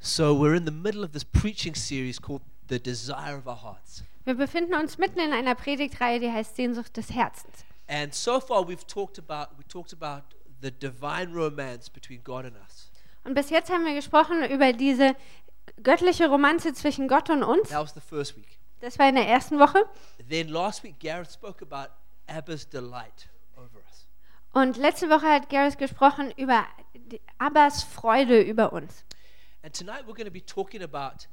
So we're in the middle of this preaching series called The Desire of Our Hearts. Wir befinden uns mitten in einer Predigtreihe, die heißt Sehnsucht des Herzens. And so far we've talked about we talked about the divine romance between God and us. Und bis jetzt haben wir gesprochen über diese göttliche Romanze zwischen Gott und uns. That was the first week. Das war in der ersten Woche. Then last week Gareth spoke about Abba's delight over us. Und letzte Woche hat Gareth gesprochen über Abbas Freude über uns. And tonight we're going to be talking about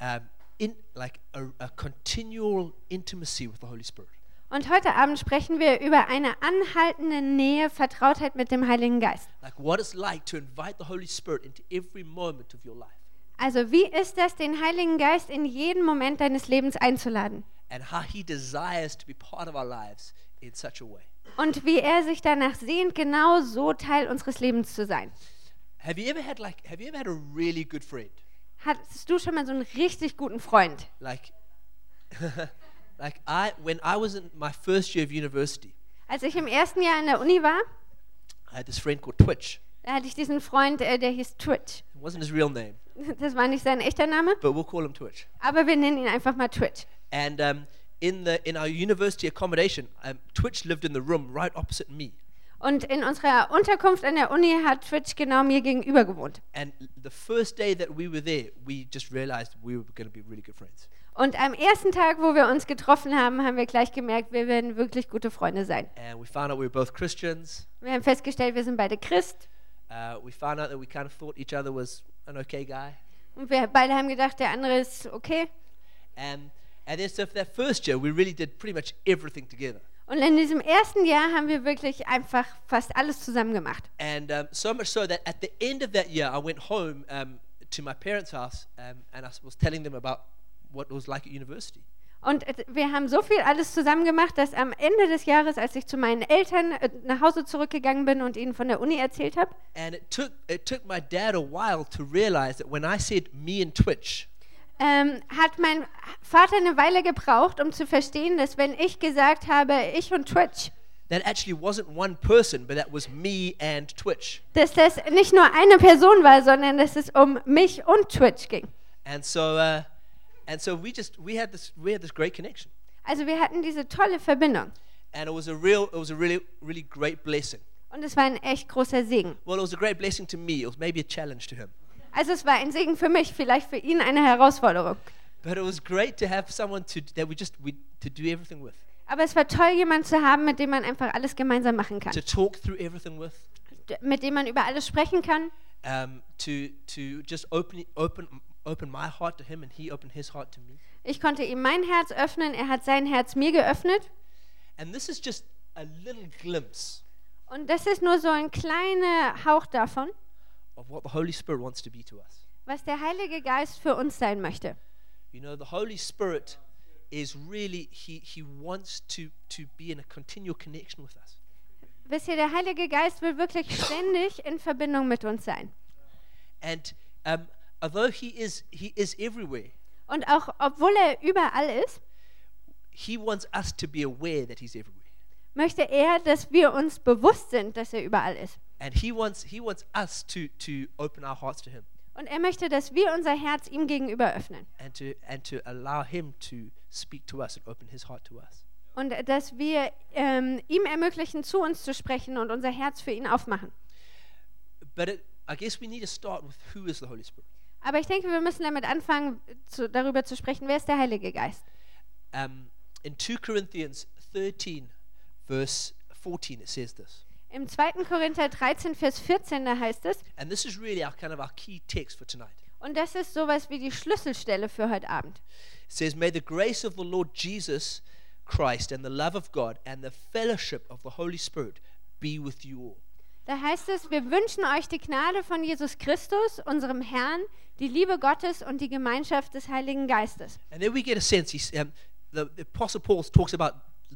um, in like a, a continual intimacy with the Holy Spirit. Und heute Abend sprechen wir über eine anhaltende Nähe, Vertrautheit mit dem Heiligen Geist. Like what it's like to invite the Holy Spirit into every moment of your life. Also wie ist das, den Heiligen Geist in jeden Moment deines Lebens einzuladen? and how he desires to be part of our lives in such a way. Und wie er sich danach sehnt, genau so Teil unseres Lebens zu sein. Have you ever had like have you ever had a really good friend? Hattest du schon mal so einen richtig guten Freund? Like like I when I was in my first year of university, Als ich im ersten Jahr in der Uni war, I had this friend called Twitch. da hatte ich diesen Freund, äh, der hieß Twitch. It wasn't his real name, Das war nicht sein echter Name, but we'll call him Twitch. aber wir nennen ihn einfach mal Twitch. And um, in the in our university accommodation, um, Twitch lived in the room right opposite me. Und in unserer Unterkunft an der Uni hat Twitch genau mir gegenüber gewohnt. And the first day that we were there, we just realized we were going to be really good friends. Und am ersten Tag, wo wir uns getroffen haben, haben wir gleich gemerkt, wir werden wirklich gute Freunde sein. And we found out we were both Christians. Wir haben festgestellt, wir sind beide Christ. Uh, we found out that we kind of thought each other was an okay guy. Und wir beide haben gedacht, der andere ist okay. And, and then so for that first year, we really did pretty much everything together. Und in diesem ersten Jahr haben wir wirklich einfach fast alles zusammen gemacht. And um, so much so that at the end of that year, I went home um, to my parents' house um, and I was telling them about what it was like at university. Und äh, wir haben so viel alles zusammen gemacht, dass am Ende des Jahres, als ich zu meinen Eltern äh, nach Hause zurückgegangen bin und ihnen von der Uni erzählt habe, And it took, it took my dad a while to realize that when I said me and Twitch, ähm, hat mein Vater eine Weile gebraucht, um zu verstehen, dass wenn ich gesagt habe, ich und Twitch, that actually wasn't one person, but that was me and Twitch. dass das nicht nur eine Person war, sondern dass es um mich und Twitch ging. And so, uh, and so we just we had this we had this great connection, Also wir hatten diese tolle Verbindung and it was a real it was a really really great blessing. und es war ein echt großer Segen. Well, it was a great blessing to me. It was maybe a challenge to him, Also es war ein Segen für mich, vielleicht für ihn eine Herausforderung. but it was great to have someone to that we just we to do everything with, Aber es war toll, jemanden zu haben, mit dem man einfach alles gemeinsam machen kann. to talk through everything with, D- Mit dem man über alles sprechen kann. um, to to just open open open my heart to him, and he opened his heart to me. Ich konnte ihm mein Herz öffnen, er hat sein Herz mir geöffnet. And this is just a little glimpse Und das ist nur so ein kleiner Hauch davon, of what the Holy Spirit wants to be to us. was der Heilige Geist für uns sein möchte. You know, the Holy Spirit is really he he wants to to be in a continual connection with us. Wisst ihr, der Heilige Geist will wirklich ständig in Verbindung mit uns sein. And um, although he is he is everywhere, Und auch obwohl er überall ist, he wants us to be aware that he's everywhere. möchte er, dass wir uns bewusst sind, dass er überall ist. And he wants he wants us to to open our hearts to him Und er möchte, dass wir unser Herz ihm gegenüber öffnen. and to and to allow him to speak to us and open his heart to us. Und dass wir ähm, ihm ermöglichen, zu uns zu sprechen und unser Herz für ihn aufmachen. But it, I guess we need to start with who is the Holy Spirit. Aber ich denke, wir müssen damit anfangen, zu, darüber zu sprechen, wer ist der Heilige Geist. Um, in 2 Corinthians 13 verse 14 it says this. Im 2. Korinther 13, Vers 14, da heißt es, And this is really our kind of our key text for tonight. und das ist sowas wie die Schlüsselstelle für heute Abend. It says, May the grace of the Lord Jesus Christ and the love of God and the fellowship of the Holy Spirit be with you all. Da heißt es, wir wünschen euch die Gnade von Jesus Christus, unserem Herrn, die Liebe Gottes und die Gemeinschaft des Heiligen Geistes. And then we get a sense, he's, um, the, the Apostle Paul talks about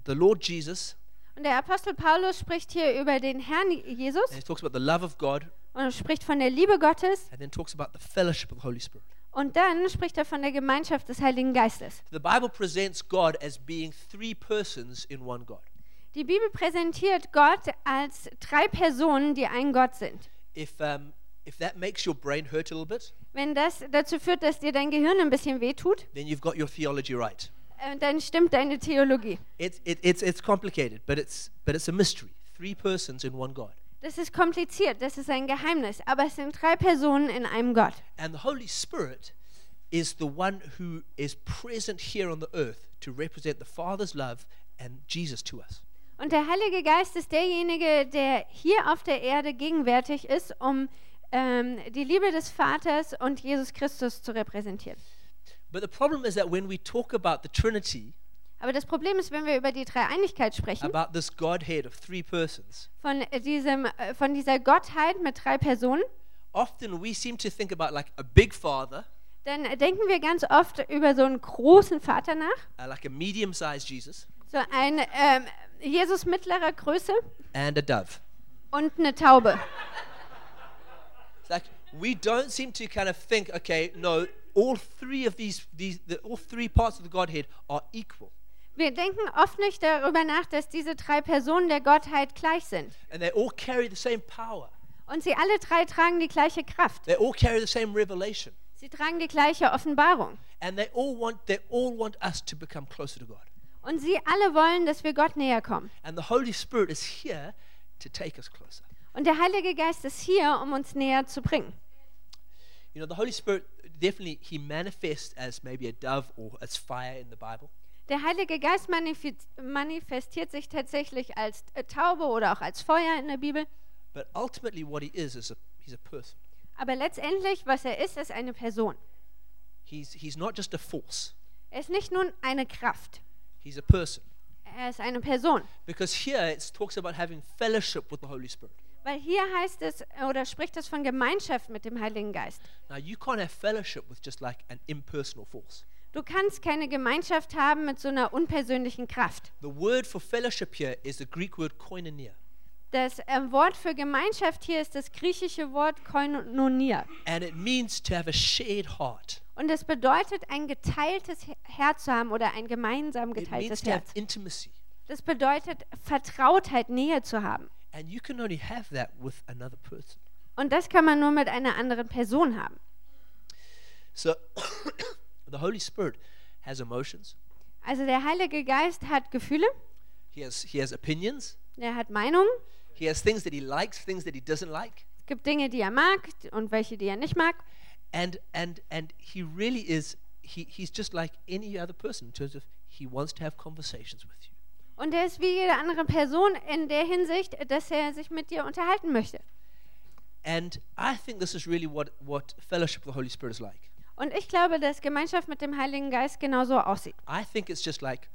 the Lord Jesus, Und der Apostel Paulus spricht hier über den Herrn Jesus and he talks about the love of God, und spricht von der Liebe Gottes and then talks about the fellowship of the Holy Spirit. und dann spricht er von der Gemeinschaft des Heiligen Geistes. The Bible presents God as being three persons in one God. Die Bibel präsentiert Gott als drei Personen, die ein Gott sind. If, um, if that makes your brain hurt a little bit, Wenn das dazu führt, dass dir dein Gehirn ein bisschen wehtut, then you've got your theology right. Äh, dann stimmt deine Theologie. It's, it, it's, it's complicated, but it's, but it's a mystery. Three persons in one God. Das ist kompliziert, das ist ein Geheimnis, aber es sind drei Personen in einem Gott. And the Holy Spirit is the one who is present here on the earth to represent the Father's love and Jesus to us. Und der Heilige Geist ist derjenige, der hier auf der Erde gegenwärtig ist, um ähm, die Liebe des Vaters und Jesus Christus zu repräsentieren. But the problem is that when we talk about the Trinity, Aber das Problem ist, wenn wir über die Dreieinigkeit sprechen, about this Godhead of three persons, von, äh, diesem, äh, von dieser Gottheit mit drei Personen, often we seem to think about like a big father, dann denken wir ganz oft über so einen großen Vater nach, uh, like a medium sized Jesus, so ein ähm, Jesus mittlerer Größe and a dove. und eine Taube. It's like we don't seem to kind of think, okay, no, all three of these, these the, all three parts of the Godhead are equal. Wir denken oft nicht darüber nach, dass diese drei Personen der Gottheit gleich sind. And they all carry the same power. Und sie alle drei tragen die gleiche Kraft. They all carry the same revelation. Sie tragen die gleiche Offenbarung. And they all want they all want us to become closer to God. Und sie alle wollen, dass wir Gott näher kommen. And the Holy Spirit is here to take us closer. Und der Heilige Geist ist hier, um uns näher zu bringen. You know, the Holy Spirit definitely he manifests as maybe a dove or as fire in the Bible. Der Heilige Geist manifestiert sich tatsächlich als äh, Taube oder auch als Feuer in der Bibel. But ultimately what he is is a he's a person. Aber letztendlich, was er ist, ist eine Person. He's he's not just a force. Er ist nicht nur eine Kraft. He's a person. Er ist eine Person. Because here it talks about having fellowship with the Holy Spirit. Weil hier heißt es oder spricht es von Gemeinschaft mit dem Heiligen Geist. Now you can't have fellowship with just like an impersonal force. Du kannst keine Gemeinschaft haben mit so einer unpersönlichen Kraft. The word for fellowship here is the Greek word koinonia. Das äh, Wort für Gemeinschaft hier ist das griechische Wort koinonia. And it means to have a shared heart. Und es bedeutet, ein geteiltes He- Herz zu haben oder ein gemeinsam It means geteiltes to have Herz. intimacy. Das bedeutet, Vertrautheit, Nähe zu haben. And you can only have that with another person. Und das kann man nur mit einer anderen Person haben. So the Holy Spirit has emotions. Also der Heilige Geist hat Gefühle, He has he has opinions. er hat Meinungen. He has things that he likes, things that he doesn't like. Es gibt Dinge, die er mag und welche, die er nicht mag. And and and he really is he, he's just like any other person in terms of he wants to have conversations with you. Und er ist wie jede andere Person in der Hinsicht, dass er sich mit dir unterhalten möchte. And I think this is really what, what fellowship with the Holy Spirit is like. Und ich glaube, dass Gemeinschaft mit dem Heiligen Geist genauso aussieht. I think it's just like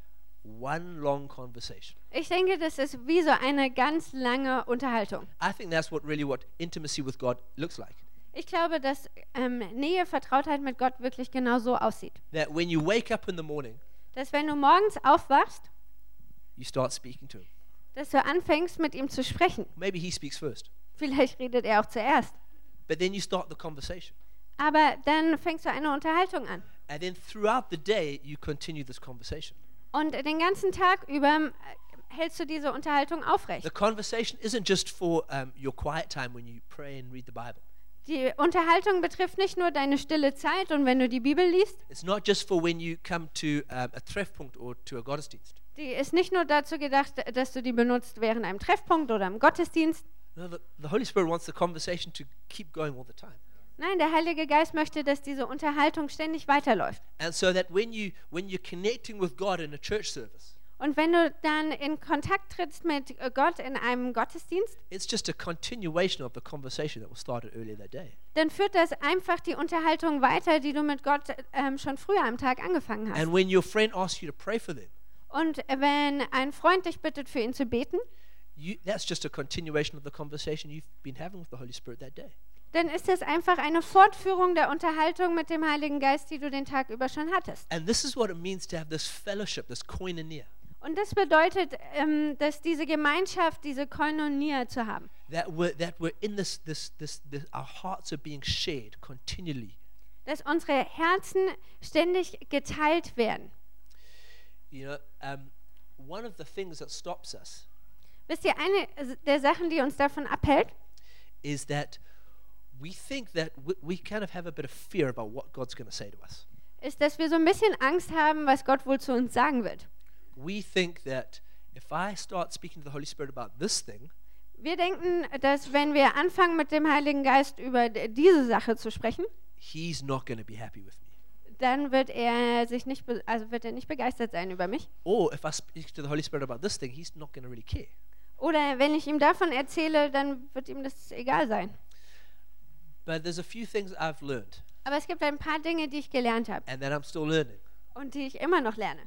one long conversation. Ich denke, das ist wie so eine ganz lange Unterhaltung. I think that's what really what intimacy with God looks like. Ich glaube, dass ähm, Nähe, Vertrautheit mit Gott wirklich genau so aussieht. That when you wake up in the morning, Dass wenn du morgens aufwachst, you start speaking to him. dass du anfängst, mit ihm zu sprechen. Maybe he speaks first, Vielleicht redet er auch zuerst. but then you start the conversation. Aber dann fängst du eine Unterhaltung an. And then throughout the day, you continue this conversation. Und den ganzen Tag über äh, hältst du diese Unterhaltung aufrecht. The conversation isn't just for um, your quiet time when you pray and read the Bible. Die Unterhaltung betrifft nicht nur deine stille Zeit und wenn du die Bibel liest. It's not just for when you come to um, a Treffpunkt or to a Gottesdienst. Die ist nicht nur dazu gedacht, dass du die benutzt während einem Treffpunkt oder im Gottesdienst. No, the, the Holy Spirit wants the conversation to keep going all the time. Nein, der Heilige Geist möchte, dass diese Unterhaltung ständig weiterläuft. And so that when you when you're connecting with God in a church service, Und wenn du dann in Kontakt trittst mit Gott in einem Gottesdienst, it's just a continuation of the conversation that was started earlier that day. dann führt das einfach die Unterhaltung weiter, die du mit Gott ähm, schon früher am Tag angefangen hast. And when your friend asks you to pray for them, Und wenn ein Freund dich bittet, für ihn zu beten, you, that's just a continuation of the conversation you've been having with the Holy Spirit that day. dann ist es einfach eine Fortführung der Unterhaltung mit dem Heiligen Geist, die du den Tag über schon hattest. And this is what it means to have this fellowship, this koinonia, Und das bedeutet, ähm, dass diese Gemeinschaft, diese Koinonia zu haben, that we're, that we're in this, this, this, this, our hearts are being shared continually. dass unsere Herzen ständig geteilt werden. You know, um, one of the things that stops us Wisst ihr, eine der Sachen, die uns davon abhält, is that we think that we, we kind of have a bit of fear about what God's going to say to us. ist, dass wir so ein bisschen Angst haben, was Gott wohl zu uns sagen wird. We think that if I start speaking to the Holy Spirit about this thing, Wir denken, dass wenn wir anfangen mit dem Heiligen Geist über d- diese Sache zu sprechen, He's not going to be happy with me. Dann wird er sich nicht, also wird er nicht begeistert sein über mich. Or if I speak to the Holy Spirit about this thing, He's not going to really care. Oder wenn ich ihm davon erzähle, dann wird ihm das egal sein. But there's a few things I've learned Aber es gibt ein paar Dinge, die ich gelernt habe and that I'm still learning. und die ich immer noch lerne.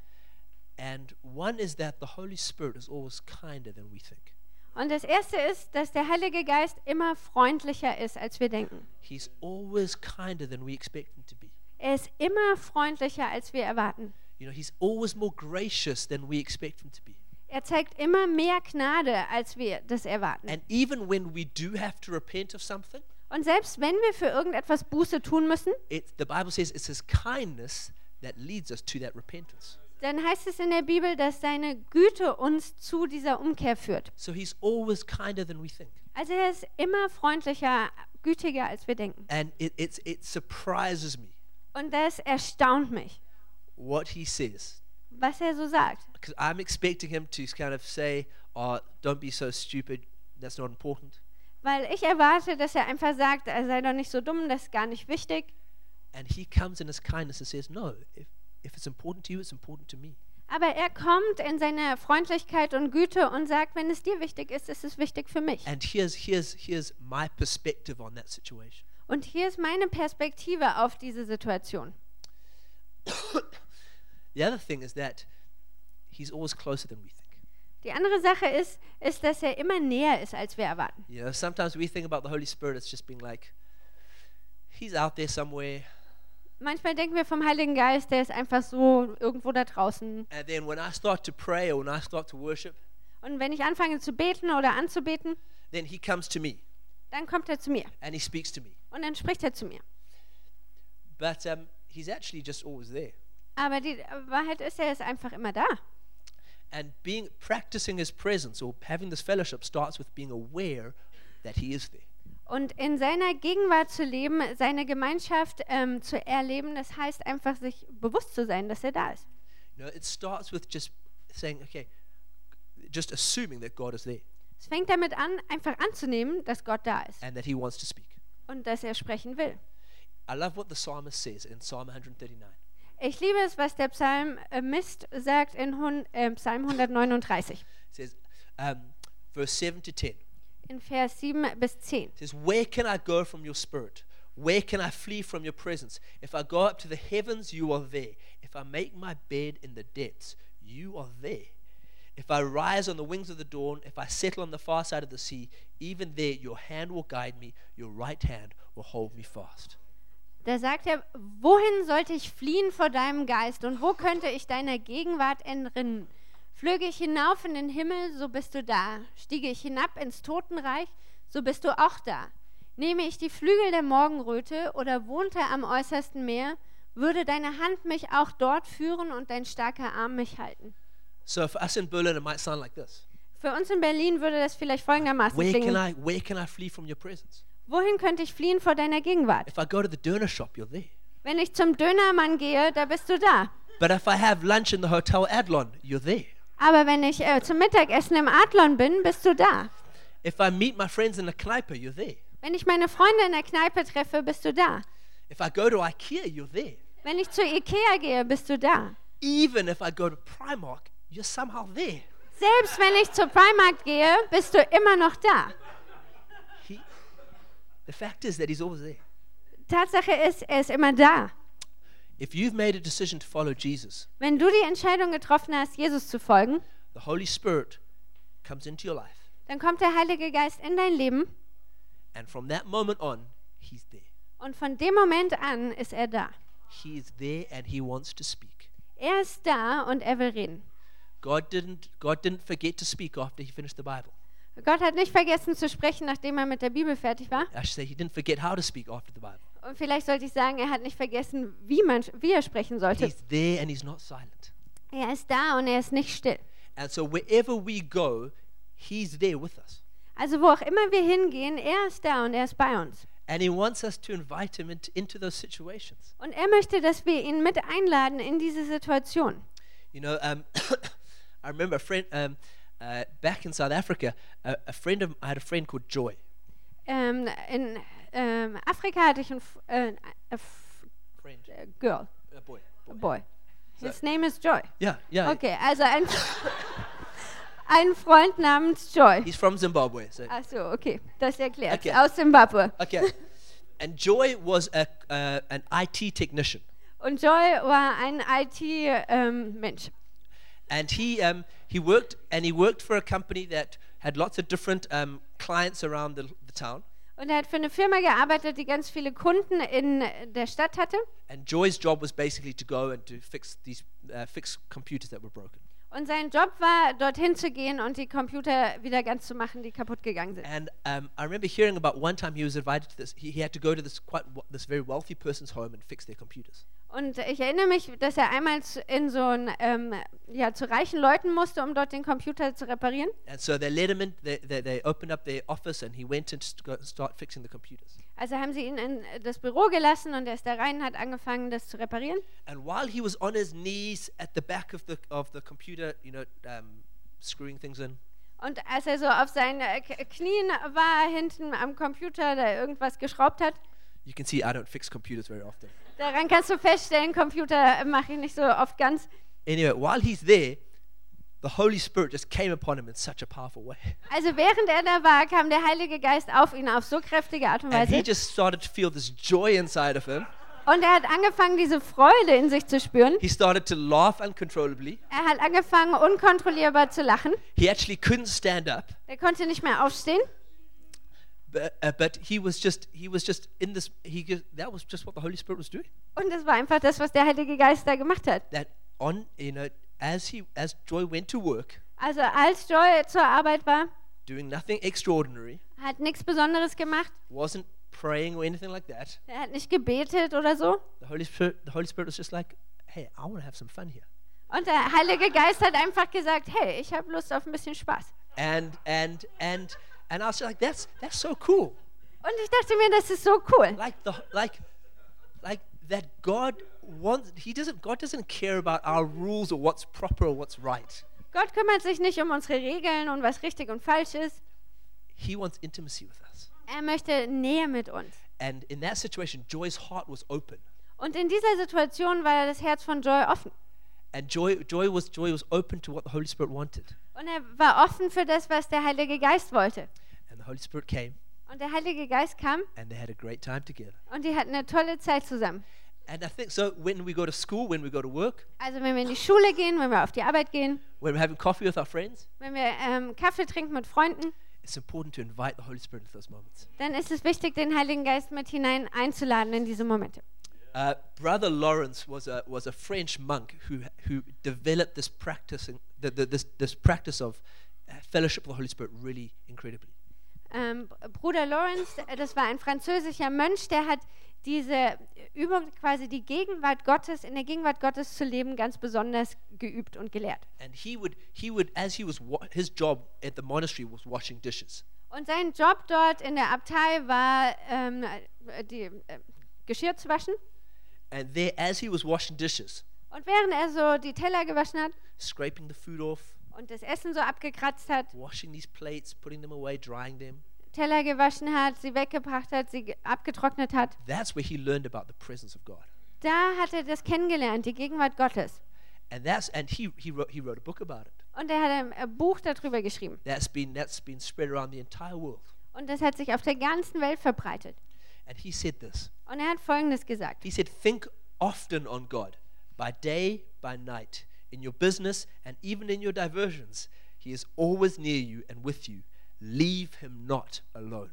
And one is that the Holy Spirit is always kinder than we think. Und das erste ist, dass der Heilige Geist immer freundlicher ist, als wir denken. He's always kinder than we expect him to be. Er ist immer freundlicher, als wir erwarten. You know, he's always more gracious than we expect him to be. Er zeigt immer mehr Gnade, als wir das erwarten. And even when we do have to repent of something, Und selbst wenn wir für irgendetwas Buße tun müssen, it, the Bible says it's his kindness that leads us to that repentance. dann heißt es in der Bibel, dass seine Güte uns zu dieser Umkehr führt. So he's always kinder than we think. Also er ist immer freundlicher, gütiger, als wir denken. And it, it's, it surprises me Und das erstaunt mich, what he says. was er so sagt. Because I'm expecting him to kind of say, oh, don't be so stupid, that's not important. Weil ich erwarte, dass er einfach sagt, er sei doch nicht so dumm, das ist gar nicht wichtig. And he comes in his kindness and says, no, if, if it's important to you, it's important to me. Aber er kommt in seiner Freundlichkeit und Güte und sagt, wenn es dir wichtig ist, ist es wichtig für mich. And here's, here's, here's my perspective on that situation. Und hier ist meine Perspektive auf diese Situation. The other thing is that he's always closer than we think. Die andere Sache ist, ist, dass er immer näher ist, als wir erwarten. You know, sometimes we think about the Holy Spirit as just being like, he's out there somewhere. Manchmal denken wir vom Heiligen Geist, der ist einfach so irgendwo da draußen. And then when I start to pray or when I start to worship, Und wenn ich anfange zu beten oder anzubeten, then he comes to me dann kommt er zu mir and he speaks to me. Und dann spricht er zu mir. But um, he's actually just always there. Aber die Wahrheit ist, er ist einfach immer da. And being practicing his presence or having this fellowship starts with being aware that he is there. Und in seiner Gegenwart zu leben, seine Gemeinschaft ähm, zu erleben, das heißt einfach sich bewusst zu sein, dass er da ist. You know, it starts with just saying, okay, just assuming that God is there Es fängt damit an, einfach anzunehmen, dass Gott da ist and that he wants to speak. Und dass er sprechen will. I love what the psalmist says in Psalm 139. Ich liebe es, was der Psalmist sagt in Hun äh, Psalm 139, It says, um, verse 7 to 10. in Vers 7 bis 10. It says, Where can I go from your spirit? Where can I flee from your presence? If I go up to the heavens, you are there. If I make my bed in the depths, you are there. If I rise on the wings of the dawn, if I settle on the far side of the sea, even there your hand will guide me, your right hand will hold me fast. Da sagt er, wohin sollte ich fliehen vor deinem Geist und wo könnte ich deiner Gegenwart entrinnen? Flöge ich hinauf in den Himmel, so bist du da. Stiege ich hinab ins Totenreich, so bist du auch da. Nehme ich die Flügel der Morgenröte oder wohnte am äußersten Meer, würde deine Hand mich auch dort führen und dein starker Arm mich halten. So for us in Berlin, it might sound like this. Für uns in Berlin würde das vielleicht folgendermaßen Where can klingen. I where can I flee from your presence? Wohin könnte ich fliehen vor deiner Gegenwart? If I go to the Döner shop, you're there. Wenn ich zum Dönermann gehe, da bist du da. But if I have lunch in the Hotel Adlon, you're there. Aber wenn ich äh, zum Mittagessen im Adlon bin, bist du da. If I meet my friends in the Kneipe, you're there. Wenn ich meine Freunde in der Kneipe treffe, bist du da. If I go to IKEA, you're there. Wenn ich zu Ikea gehe, bist du da. Even if I go to Primark, you're somehow there. Selbst wenn ich zur Primark gehe, bist du immer noch da. He, the fact is that he's always there. Tatsache ist, er ist immer da. If you've made a decision to follow Jesus, Wenn du die Entscheidung getroffen hast, Jesus zu folgen, the Holy Spirit comes into your life. dann kommt der Heilige Geist in dein Leben And from that moment on, he's there. und von dem Moment an ist er da. He is there and he wants to speak. Er ist da und er will reden. God didn't, God didn't forget to speak after he finished the Bible. Gott hat nicht vergessen zu sprechen, nachdem er mit der Bibel fertig war. I should say he didn't forget how to speak after the Bible. Und vielleicht sollte ich sagen, er hat nicht vergessen, wie, man, wie er sprechen sollte. He's there and he's not silent. Er ist da und er ist nicht still. And so wherever we go, he's there with us. Also wo auch immer wir hingehen, er ist da und er ist bei uns. And he wants us to invite him into, into those situations. Und er möchte, dass wir ihn mit einladen in diese Situation. You know, um, I remember a friend um, uh, back in South Africa. A, a friend of I had a friend called Joy. Ähm, in ähm, hatte ich ein F- äh, a F- Friend, a Girl, a boy. a boy. So- His name is Joy. Yeah, yeah. Okay, also ein, ein Freund namens Joy. He's from Zimbabwe. So Ach so, okay, das erklärt. Okay. Aus Zimbabwe. okay. And Joy was a, uh, an IT technician, Und Joy war ein IT-Mensch. And he um, he worked and he worked for a company that had lots of different um, clients around the, the town. Und er hat für eine Firma gearbeitet, die ganz viele Kunden in der Stadt hatte. And Joy's job was basically to go and to fix these uh, fix computers that were broken. Und sein Job war, dorthin zu gehen und die Computer wieder ganz zu machen, die kaputt gegangen sind. And um, I remember hearing about one time he was invited to this. He, he had to go to this quite this very wealthy person's home and fix their computers. Und ich erinnere mich, dass er einmal zu- in so ein, ähm, ja, zu reichen Leuten musste, um dort den Computer zu reparieren. And so they let him in. They, they, they opened up their office and he went in to start fixing the computers. Also haben sie ihn in das Büro gelassen und er ist da rein und hat angefangen, das zu reparieren. And while he was on his knees at the back of the of the computer, you know, um, screwing things in, Und als er so auf seinen äh, Knien war, hinten am Computer, da irgendwas geschraubt hat, you can see I don't fix computers very often. daran kannst du feststellen, Computer mache ich nicht so oft ganz. Anyway, while he's there, Also während er da war, kam der Heilige Geist auf ihn auf so kräftige Art und and he Weise. just started to feel this joy inside of him. Und er hat angefangen, diese Freude in sich zu spüren. He started to laugh uncontrollably. Er hat angefangen, unkontrollierbar zu lachen. He actually couldn't stand up. Er konnte nicht mehr aufstehen. but, uh, but he was just he was just in this he just, that was just what the holy spirit was doing Und das war einfach das, was der Heilige Geist da gemacht hat. that on you know as he as joy went to work Also als Joy zur Arbeit war, doing nothing extraordinary hat nichts Besonderes gemacht. wasn't praying or anything like that Er hat nicht gebetet oder so. the holy spirit the holy spirit was just like hey i want to have some fun here Und der Heilige Geist hat einfach gesagt, hey, ich habe Lust auf ein bisschen Spaß. and and and and i was like that's that's so cool Und ich dachte mir, das ist so cool. like the like that god wants he doesn't god doesn't care about our rules or what's proper or what's right Gott kümmert sich nicht um unsere Regeln und was richtig und falsch ist. he wants intimacy with us Er möchte Nähe mit uns. And in that situation, Joy's heart was open. Und in dieser Situation war das Herz von Joy offen. And Joy, Joy, was, Joy was open to what the Holy Spirit wanted. Und er war offen für das, was der Heilige Geist wollte. And the Holy Spirit came, Und der Heilige Geist kam and they had a great time together. und die hatten eine tolle Zeit zusammen. And I think so when we go to school, when we go to work, Also wenn wir in die Schule gehen, wenn wir auf die Arbeit gehen, when we're having coffee with our friends, wenn wir ähm, Kaffee trinken mit Freunden, it's important to invite the Holy Spirit into those moments. dann ist es wichtig, den Heiligen Geist mit hinein einzuladen in diese Momente. Uh, Brother Lawrence was a, was a French monk who, who developed this practice, the, the, this, this practice of uh, fellowship with the Holy Spirit really incredibly. Ähm, Bruder Lawrence, äh, das war ein französischer Mönch, der hat diese Übung, quasi die Gegenwart Gottes, in der Gegenwart Gottes zu leben, ganz besonders geübt und gelehrt. And he would, he would as he was, wa- his job at the monastery was washing dishes. Und sein Job dort in der Abtei war, ähm, äh, die, äh, Geschirr zu waschen. And there, as he was washing dishes, Und während er so die Teller gewaschen hat scraping the food off, und das Essen so abgekratzt hat, washing these plates, putting them away, drying them, Teller gewaschen hat, sie weggebracht hat, sie ge- abgetrocknet hat, that's where he learned about the presence of God. da hat er das kennengelernt, die Gegenwart Gottes. And that's and he, he wrote he wrote a book about it. Und er hat ein äh, Buch darüber geschrieben. That's been that's been spread around the entire world. Und das hat sich auf der ganzen Welt verbreitet. And he said this. Und er hat Folgendes gesagt. He said, Think often on God, by day, by night, in your business, and even in your diversions. He is always near you and with you. Leave him not alone.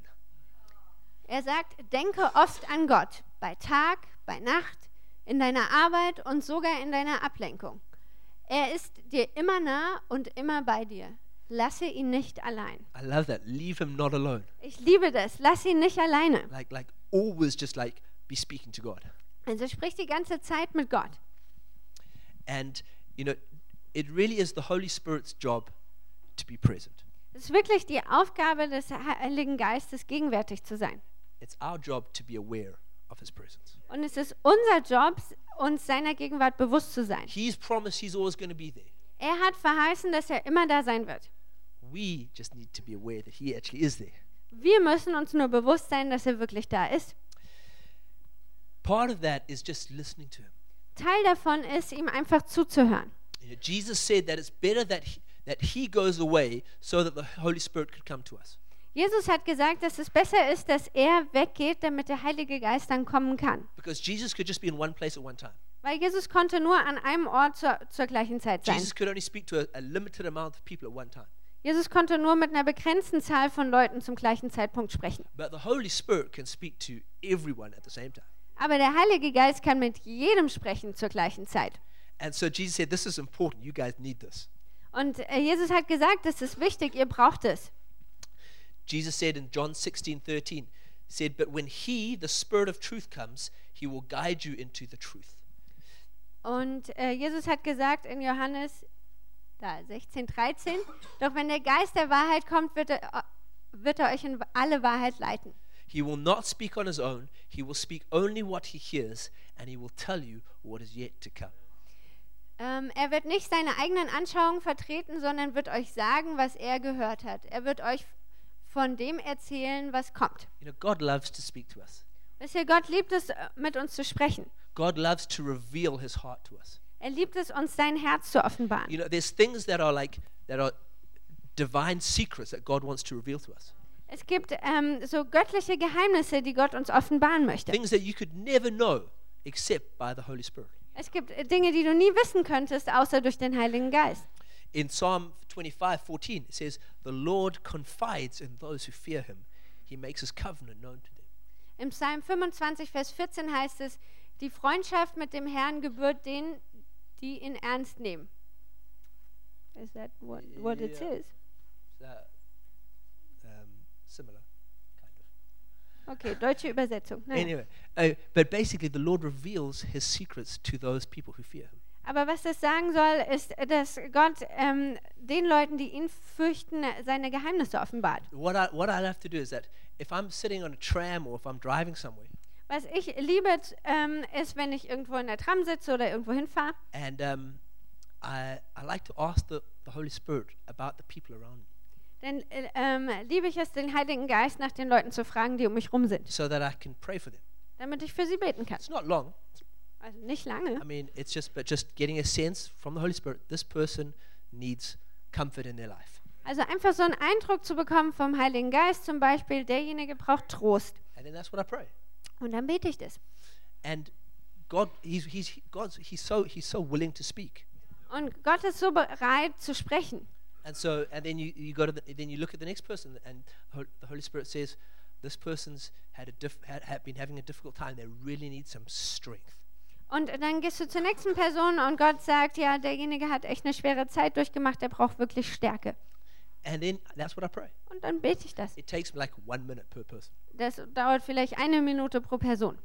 Er sagt, denke oft an Gott, bei Tag, bei Nacht, in deiner Arbeit und sogar in deiner Ablenkung. Er ist dir immer nah und immer bei dir. Lasse ihn nicht allein. I love that. Leave him not alone. Ich liebe das. Lass ihn nicht alleine. Like, like always just like be speaking to God. Also sprich die ganze Zeit mit Gott. And, you know, it really is the Holy Spirit's job to be present. Es ist wirklich die Aufgabe des Heiligen Geistes, gegenwärtig zu sein. it's our job to be aware of His presence. Und es ist unser Job, uns seiner Gegenwart bewusst zu sein. He's promised He's always going to be there. Er hat verheißen, dass er immer da sein wird. We just need to be aware that He actually is there. Wir müssen uns nur bewusst sein, dass er wirklich da ist. Part of that is just listening to Him. Teil davon ist, ihm einfach zuzuhören. You know, Jesus said that it's better that he, that he goes away so that the Holy Spirit could come to us. Jesus hat gesagt, dass es besser ist, dass er weggeht, damit der Heilige Geist dann kommen kann. Because Jesus could just be in one place at one time. Weil Jesus konnte nur an einem Ort zur, zur gleichen Zeit sein. Jesus could only speak to a, a limited amount of people at one time. Jesus konnte nur mit einer begrenzten Zahl von Leuten zum gleichen Zeitpunkt sprechen. But the Holy Spirit can speak to everyone at the same time. Aber der Heilige Geist kann mit jedem sprechen zur gleichen Zeit. And so Jesus said, This is important. You guys need this. Und äh, Jesus hat gesagt, das ist wichtig, ihr braucht es. Jesus said in John 16 13, said, But when he, the Spirit of truth, comes, he will guide you into the truth. Und äh, Jesus hat gesagt in Johannes da, 16, 13, doch wenn der Geist der Wahrheit kommt, wird er, äh, wird er euch in alle Wahrheit leiten. He will not speak on his own, he will speak only what he hears, and he will tell you what is yet to come. Ähm, er wird nicht seine eigenen Anschauungen vertreten, sondern wird euch sagen, was er gehört hat. Er wird euch von dem erzählen, was kommt. You know, God loves to speak to us. Wisst ihr, Gott liebt es, äh, mit uns zu sprechen. God loves to reveal his heart to us. Er liebt es, uns sein Herz zu offenbaren. You know, there's things that are like that are divine secrets that God wants to reveal to us. Es gibt ähm, so göttliche Geheimnisse, die Gott uns offenbaren möchte. Things that you could never know except by the Holy Spirit. Es gibt äh, Dinge, die du nie wissen könntest, außer durch den Heiligen Geist. In Psalm 25, 14, it says, The Lord confides in those who fear him. He makes his covenant known to them. Im Psalm 25, Vers 14 heißt es, die Freundschaft mit dem Herrn gebührt denen, die ihn ernst nehmen. Is that what, what it Yeah. is? Is that, um, similar. Okay, deutsche Übersetzung. Naja. Anyway, uh, but basically, the Lord reveals his secrets to those people who fear him. Aber was das sagen soll, ist, dass Gott ähm, den Leuten, die ihn fürchten, seine Geheimnisse offenbart. What I, what I have to do is that if I'm sitting on a tram or if I'm driving somewhere, Was ich liebe, ähm, ist, wenn ich irgendwo in der Tram sitze oder irgendwo hinfahre and um, I, I like to ask the, the Holy Spirit about the people around me dann äh, ähm, liebe ich es, den Heiligen Geist nach den Leuten zu fragen, die um mich rum sind, so that I can pray for them. damit ich für sie beten kann. It's not long. Also nicht lange. I mean, it's just, but just getting a sense from the Holy Spirit this person needs comfort in their life. Also einfach so einen Eindruck zu bekommen vom Heiligen Geist, zum Beispiel, derjenige braucht Trost. And then that's what I pray. Und dann bete ich das. And God, he's, he's, God's, he's, so, he's so willing to speak. Und Gott ist so bereit zu sprechen. And so, and then you, you go to the, then you look at the next person, and the Holy Spirit says, this person's had, a diff, had, had been having a difficult time. They really need some strength. Und dann gehst du zur nächsten Person und Gott sagt, ja, derjenige hat echt eine schwere Zeit durchgemacht, der braucht wirklich Stärke. And then that's what I pray. Und dann bete ich das. It takes like one minute per person. Das dauert vielleicht eine Minute pro Person.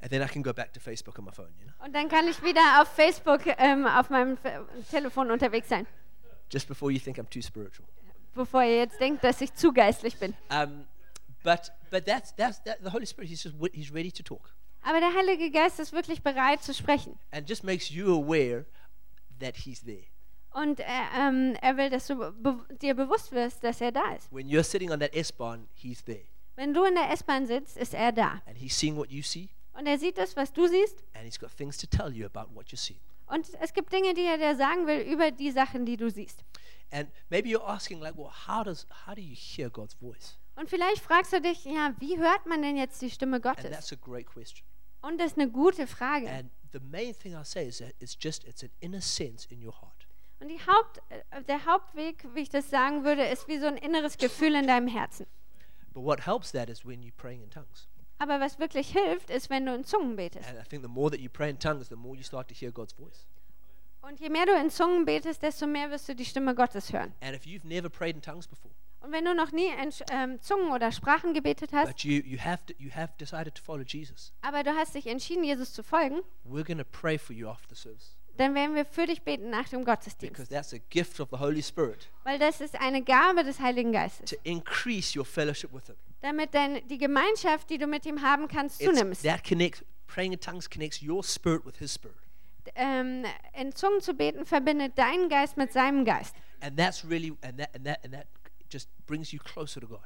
And then I can go back to Facebook on my phone, you know, Und dann kann ich wieder auf Facebook ähm, auf meinem Telefon unterwegs sein, just before you think I'm too spiritual. bevor ihr jetzt denkt, dass ich zu geistlich bin. Um, but but that's that's that, the Holy Spirit. He's just he's ready to talk, Aber der Heilige Geist ist wirklich bereit zu sprechen. and just makes you aware that He's there. Und er, ähm, er will, dass du be dir bewusst wirst, dass er da ist. When you're sitting on that S bahn, He's there, Wenn du in der S-Bahn sitzt, ist er da. and He's seeing what you see, Und er sieht das, was du siehst. and He's got things to tell you about what you see. Und es gibt Dinge, die er dir sagen will über die Sachen, die du siehst. And maybe you're asking, like, well, how does how do you hear God's voice? Und vielleicht fragst du dich, ja, wie hört man denn jetzt die Stimme And Gottes? that's a great question. Und das ist eine gute Frage. And the main thing I'll say is that it's just it's an inner sense in your heart. Und Haupt, äh, der Hauptweg, wie ich das sagen würde, ist wie so ein inneres Gefühl in deinem Herzen. But what helps that is when you're praying in tongues. Aber was wirklich hilft, ist, wenn du in Zungen betest. And I think the more that you pray in tongues, the more you start to hear God's voice. Und je mehr du in Zungen betest, desto mehr wirst du die Stimme Gottes hören. And if you've never prayed in tongues before, Und wenn du noch nie in ähm, Zungen oder Sprachen gebetet hast, but you, you have to, you have decided to follow Jesus, aber du hast dich entschieden, Jesus zu folgen, we're going to pray for you after the service dann werden wir für dich beten nach dem because Gottesdienst. that's a gift of the Holy Spirit Weil das ist eine Gabe des Heiligen Geistes, to increase your fellowship with Him. Damit dein, die Gemeinschaft, die du mit ihm haben kannst, It's, zunimmst. that connects, praying in tongues connects your spirit with his spirit. Ähm, in Zungen zu beten verbindet deinen Geist mit seinem Geist. And that's really, and that, and that, and that just brings you closer to God.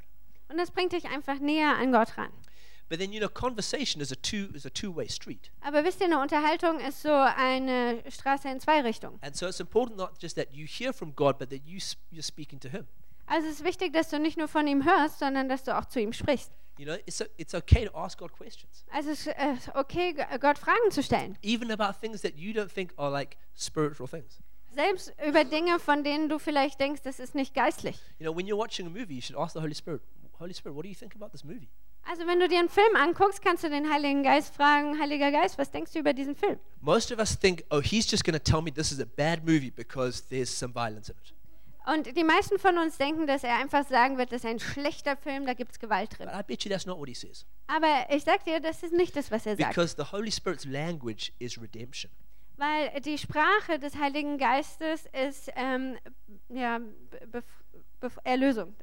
Und das bringt dich einfach näher an Gott ran. But then, you know, conversation is a two, is a two-way street. Aber wisst ihr, eine Unterhaltung ist so eine Straße in zwei Richtungen. And so it's important not just that you hear from God, but that you, s- you're speaking to him. Also es ist wichtig, dass du nicht nur von ihm hörst, sondern dass du auch zu ihm sprichst. You know, it's, it's okay to ask God questions, Also es ist äh, okay, Gott Fragen zu stellen. even about things that you don't think are like spiritual things. Selbst über Dinge, von denen du vielleicht denkst, das ist nicht geistlich. You know, when you're watching a movie, you should ask the Holy Spirit, Holy Spirit, what do you think about this movie? Also wenn du dir einen Film anguckst, kannst du den Heiligen Geist fragen, Heiliger Geist, was denkst du über diesen Film? Most of us think, oh, he's just going to tell me this is a bad movie because there's some violence in it. Und die meisten von uns denken, dass er einfach sagen wird, das ist ein schlechter Film, da gibt es Gewalt drin. But I bet you that's not what he says. Aber ich sag dir, das ist nicht das, was er sagt. Because the Holy Spirit's language is redemption. Weil die Sprache des Heiligen Geistes ist ähm, ja, Bef Bef Erlösung.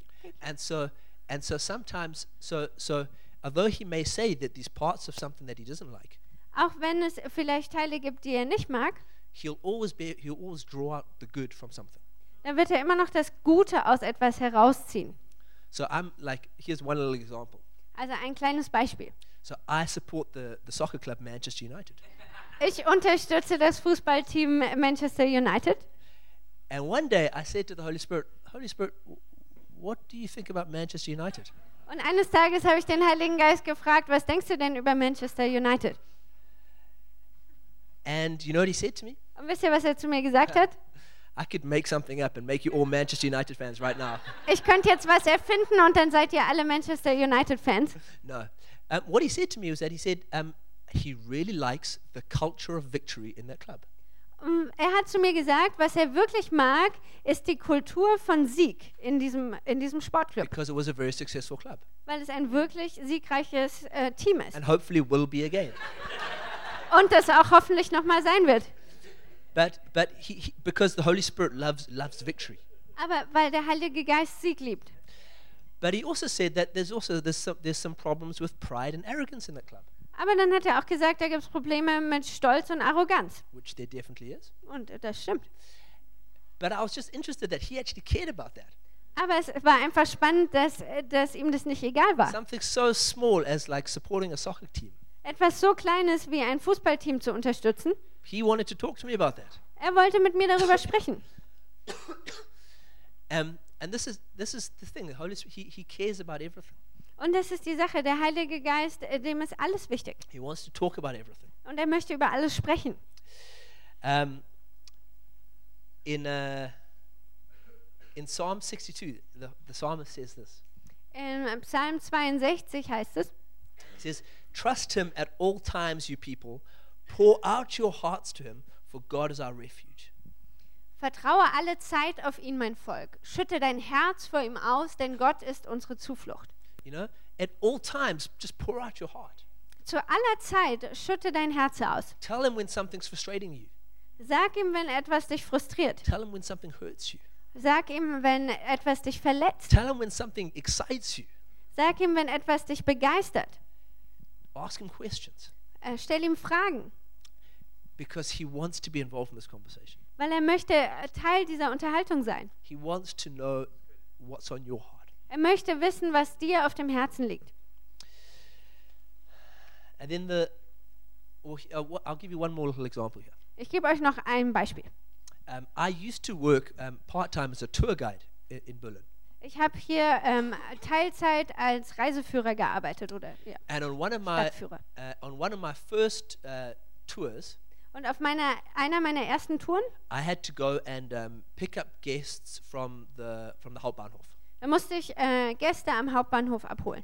And so, and so sometimes, so, so, although he may say that these parts of something that he doesn't like, Auch wenn es vielleicht Teile gibt, die er nicht mag, he'll always be, he'll always draw out the good from something. Dann wird er immer noch das Gute aus etwas herausziehen. So I'm like, here's one little example. Also ein kleines Beispiel. So I support the, the soccer club Manchester United. Ich unterstütze das Fußballteam Manchester United. And one day I said to the Holy Spirit, Holy Spirit, what do you think about Manchester United? Und eines Tages habe ich den Heiligen Geist gefragt, was denkst du denn über Manchester United? And you know what he said to me? Und wisst ihr, was er zu mir gesagt hat? I could make something up and make you all Manchester United fans right now. Ich könnte jetzt was erfinden und dann seid ihr alle Manchester United-Fans. No. Um, what he said to me was that he said um, he really likes the culture of victory in that club. Mm, Er hat zu mir gesagt, was er wirklich mag, ist die Kultur von Sieg in diesem, in diesem Sportclub, because it was a very successful club weil es ein wirklich siegreiches äh, Team ist and hopefully will be again. und das auch hoffentlich nochmal sein wird. But, but he, he, because the Holy Spirit loves, loves victory. Aber weil der Heilige Geist Sieg liebt. But he also said that there's also there's some, there's some problems with pride and arrogance in that club, Aber dann hat er auch gesagt, da gibt es Probleme mit Stolz und Arroganz. which there definitely is. Und das stimmt. But I was just interested that he actually cared about that. Aber es war einfach spannend, dass, dass ihm das nicht egal war. Something so small as like supporting a soccer team. Etwas so Kleines wie ein Fußballteam zu unterstützen. He wanted to talk to me about that. Er wollte mit mir darüber sprechen. Um, and this is this is the thing. The Holy Spirit, he, he cares about everything. Und das ist die Sache. Der Heilige Geist, äh, dem ist alles wichtig. He wants to talk about everything. Und er möchte über alles sprechen. Um, in uh, in Psalm 62, the, the psalmist says this. In Psalm 62 heißt es, He says, "Trust Him at all times, you people. Pour out your hearts to Him, for God is our refuge." Vertraue alle Zeit auf ihn, mein Volk. Schütte dein Herz vor ihm aus, denn Gott ist unsere Zuflucht. You know, at all times, just pour out your heart. Zu aller Zeit schütte dein Herz aus. Tell Him when something's frustrating you. Sag ihm, wenn etwas dich frustriert. Tell Him when something hurts you. Sag ihm, wenn etwas dich verletzt. Tell Him when something excites you. Sag ihm, wenn etwas dich begeistert. Ask Him questions Äh, stell ihm Fragen, because He wants to be involved in this conversation. weil er möchte äh, Teil dieser Unterhaltung sein. He wants to know what's on your heart. Er möchte wissen, was dir auf dem Herzen liegt. And then the, uh, I'll give you one more little example here. Ich gebe euch noch ein Beispiel. Um, I used to work um, part time as a tour guide in, in Berlin. Ich habe hier ähm, Teilzeit als Reiseführer gearbeitet oder ja, And on one of my, Stadtführer. uh, on one of my first uh, tours, Und auf meiner, einer meiner ersten Touren, I had to go and um, pick up guests from the from the Hauptbahnhof. da musste ich äh, Gäste am Hauptbahnhof abholen.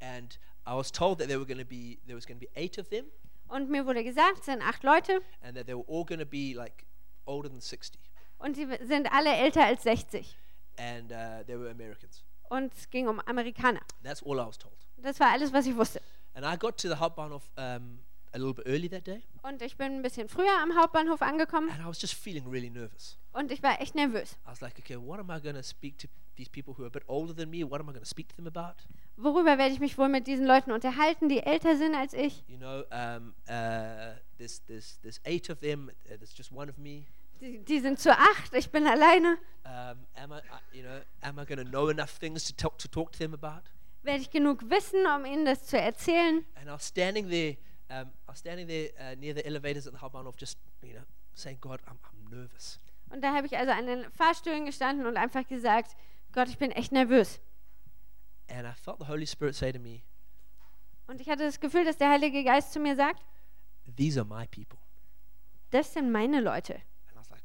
And I was told that there were going to be there was going to be eight of them, Und mir wurde gesagt, es sind acht Leute and that they were all going to be like older than 60, und sie sind alle älter als 60. and uh, they were Americans. Und es ging um Amerikaner. That's all I was told. Das war alles, was ich wusste. And I got to the Hauptbahnhof um, a little bit early that day, Und ich bin ein bisschen früher am Hauptbahnhof angekommen and I was just feeling really nervous. und ich war echt nervös. I was like, okay, what am I going to speak to these people who are a bit older than me? What am I going to speak to them about? Worüber werde ich mich wohl mit diesen Leuten unterhalten, die älter sind als ich? You know, um, uh, there's, there's, there's eight of them, uh, there's just one of me. Die, die sind zu acht, ich bin alleine. Um, am I, you know, am I going to know enough things to talk, to talk to them about? Werde ich genug wissen, um ihnen das zu erzählen? And I was standing there, um, I was standing there uh, near the elevators at the Hauptbahnhof, just, you know, saying, God, I'm, I'm nervous. Und da habe ich also an den Fahrstühlen gestanden und einfach gesagt, Gott, ich bin echt nervös. And I felt the Holy Spirit say to me, Und ich hatte das Gefühl, dass der Heilige Geist zu mir sagt, These are my people. das sind meine Leute. And I was like,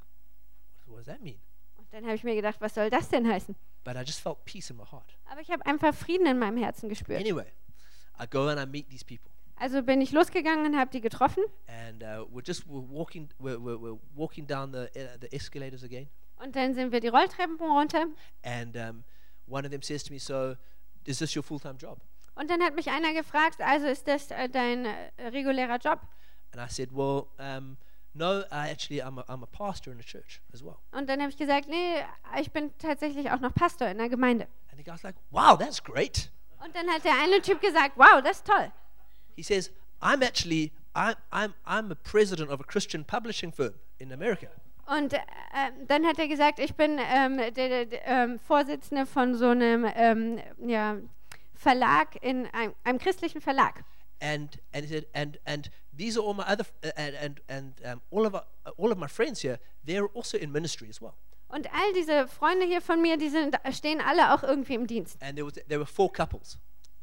What, what does that mean? Und dann habe ich mir gedacht, was soll das denn heißen? But I just felt peace in my heart. Aber ich habe einfach Frieden in meinem Herzen gespürt. Anyway, I go and I meet these people. Also bin ich losgegangen und habe die getroffen. And uh, we're just we're walking we're, we're, we're walking down the uh, the escalators again. Und dann sind wir die Rolltreppen runter. And um, one of them says to me, "So, is this your full-time job?" Und dann hat mich einer gefragt, also ist das äh, dein äh, regulärer Job? And I said, "Well, um, no. I actually I'm a, I'm a pastor in a church as well." Und dann habe ich gesagt, nee, ich bin tatsächlich auch noch Pastor in der Gemeinde. And the guy's like, "Wow, that's great." Und dann hat der eine Typ gesagt, wow, das ist toll. He says, "I'm actually I'm I'm I'm a president of a Christian publishing firm in America." Und äh, dann hat er gesagt, ich bin ähm, der, der, ähm, Vorsitzende von so einem ähm, ja, Verlag, in einem, einem christlichen Verlag. And and he said, and and these are all my other uh, and and and um, all of our, all of my friends here. They're also in ministry as well. Und all diese Freunde hier von mir, die sind, stehen alle auch irgendwie im Dienst. And there was there were four couples.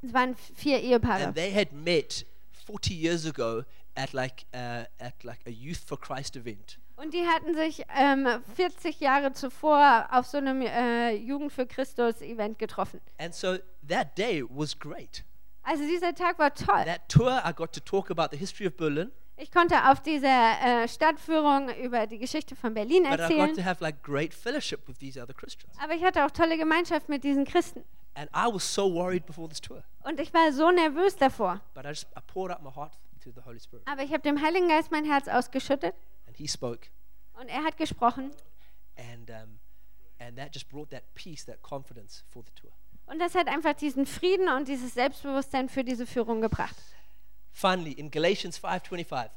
Es waren vier Ehepaare. and they had met 40 years ago at like uh, at like a youth for christ event Und die hatten sich ähm, 40 Jahre zuvor auf so einem äh, Jugend für Christus Event getroffen. and so that day was great Also dieser Tag war toll. that tour i got to talk about the history of berlin Ich konnte auf dieser äh, Stadtführung über die Geschichte von Berlin but i got erzählen. to have like great fellowship with these other christians Aber ich hatte auch tolle Gemeinschaft mit diesen Christen. And i was so worried before this tour Und ich war so nervös davor. but i just i poured out my heart to the holy spirit Aber ich habe dem Heiligen Geist mein Herz ausgeschüttet and he spoke und er hat gesprochen. and um, and that just brought that peace that confidence for the tour Und das hat einfach diesen Frieden und dieses Selbstbewusstsein für diese Führung gebracht. finally in galatians 5.25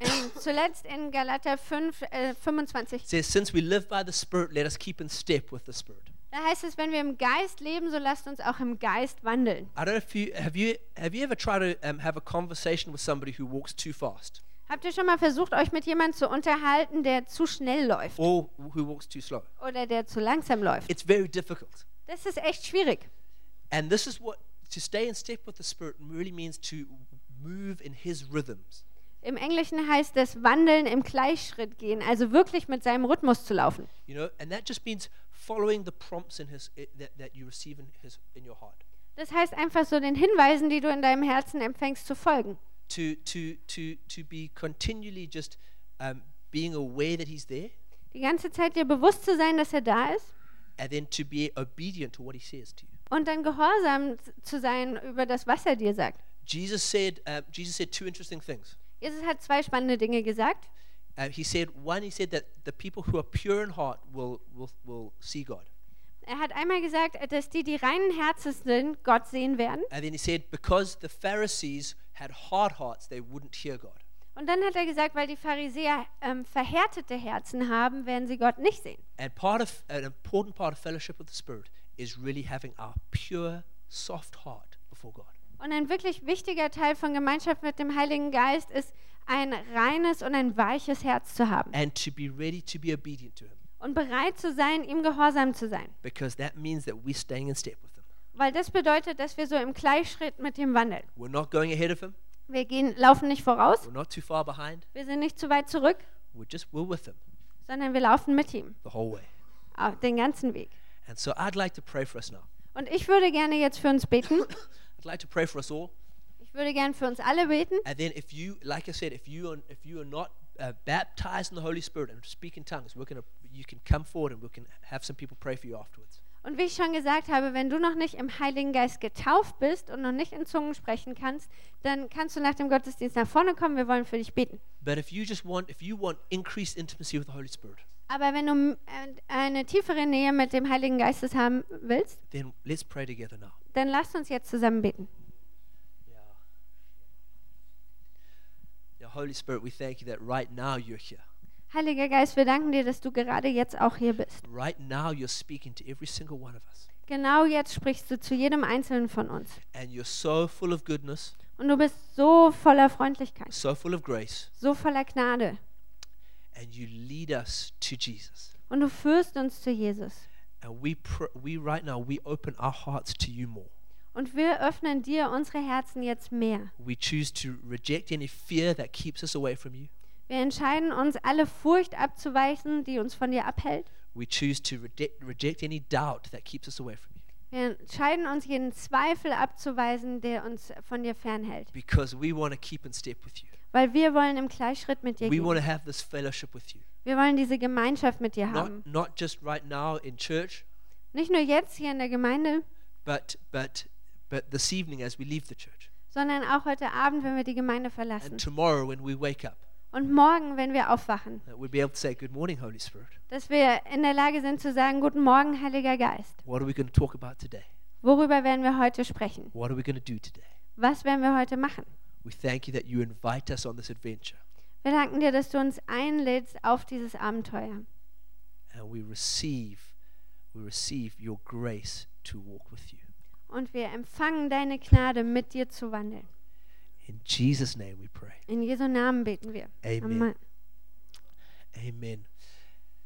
Ähm, zuletzt in Galater 5, äh, 25. it says since we live by the spirit let us keep in step with the spirit Da heißt es, wenn wir im Geist leben, so lasst uns auch im Geist wandeln. I don't know if you have you have you ever tried to um, have a conversation with somebody who walks too fast Habt ihr schon mal versucht, euch mit jemandem zu unterhalten, der zu schnell läuft or who walks too slow? oder der zu langsam läuft? It's very difficult. Das ist echt schwierig. And this is what to stay in step with the Spirit really means to move in His rhythms. Im Englischen heißt es Wandeln im Gleichschritt gehen, also wirklich mit seinem Rhythmus zu laufen. You know, and that just means following the prompts in His that, that you receive in His in your heart. Das heißt einfach so den Hinweisen, die du in deinem Herzen empfängst, zu folgen. To to to to be continually just um, being aware that He's there, Die ganze Zeit dir bewusst zu sein, dass er da ist and then to be obedient to what He says to you. und dann gehorsam zu sein über das, was er dir sagt. Jesus said uh, Jesus said two interesting things. Jesus hat zwei spannende Dinge gesagt. Uh, he said, one, he said that the people who are pure in heart will, will, will see God. Er hat einmal gesagt, dass die, die reinen Herzens sind, Gott sehen werden. And then he said, because the Pharisees had hard hearts, they wouldn't hear God. Und dann hat er gesagt, weil die Pharisäer ähm, verhärtete Herzen haben, werden sie Gott nicht sehen. And part of an important part of fellowship with the Spirit is really having our pure, soft heart before God. Und ein wirklich wichtiger Teil von Gemeinschaft mit dem Heiligen Geist ist, ein reines und ein weiches Herz zu haben. And to be ready to be obedient to Him. Und bereit zu sein, ihm gehorsam zu sein. Because that means that we're staying in step with Him. Weil das bedeutet, dass wir so im Gleichschritt mit ihm wandeln. We're not going ahead of Him. Wir gehen, laufen nicht voraus, We're not too far behind. wir sind nicht zu weit zurück, We're just, we're with Him sondern wir laufen mit ihm the whole way. auf den ganzen Weg. And so I'd like to pray for us now. Und ich würde gerne jetzt für uns beten. I'd like to pray for us all. Ich würde gerne für uns alle beten. And then, if you, like I said, if you are, if you are not uh, baptized in the Holy Spirit and speak in tongues, we're gonna, you can come forward and we can have some people pray for you afterwards. Und wie ich schon gesagt habe, wenn du noch nicht im Heiligen Geist getauft bist und noch nicht in Zungen sprechen kannst, dann kannst du nach dem Gottesdienst nach vorne kommen. Wir wollen für dich beten. But if you just want, if you want increased intimacy with the Holy Spirit, Aber wenn du eine tiefere Nähe mit dem Heiligen Geistes haben willst, then let's pray together now. dann lasst uns jetzt zusammen beten. Yeah. Yeah, Holy Spirit, we thank you that right now you're here. Heiliger Geist, wir danken dir, dass du gerade jetzt auch hier bist. Right now you're speaking to every single one of us. Genau jetzt sprichst du zu jedem Einzelnen von uns. And you're so full of goodness, Und du bist so voller Freundlichkeit, so full of grace, so voller Gnade. and you lead us to Jesus. Und du führst uns zu Jesus. And we pr- we right now we open our hearts to you more. Und wir öffnen dir unsere Herzen jetzt mehr. We choose to reject any fear that keeps us away from you. Wir entscheiden uns, alle Furcht abzuweichen, die uns von dir abhält. We choose to reject, reject any doubt that keeps us away from you. Wir entscheiden uns, jeden Zweifel abzuweisen, der uns von dir fernhält. Because we want to keep in step with you. Weil wir wollen im Gleichschritt mit dir We want gehen. to have this fellowship with you. Wir wollen diese Gemeinschaft mit dir haben. Not, not just right now in church, Nicht nur jetzt hier in der Gemeinde, but, but, but this evening as we leave the church. sondern auch heute Abend, wenn wir die Gemeinde And verlassen. tomorrow when we wake up, Und morgen, wenn wir aufwachen. that we'll be able to say, Good morning, Holy Spirit. Dass wir in der Lage sind zu sagen, guten Morgen, Heiliger Geist. What are we going to talk about today? Worüber werden wir heute sprechen? What are we going to do today? Was werden wir heute machen? We thank you that you invite us on this adventure Wir danken dir, dass du uns einlädst auf dieses Abenteuer. and we receive we receive your grace to walk with you. Und wir empfangen deine Gnade, mit dir zu wandeln. In Jesus' name we pray. In Jesu Namen beten wir. Amen. Amen. Amen.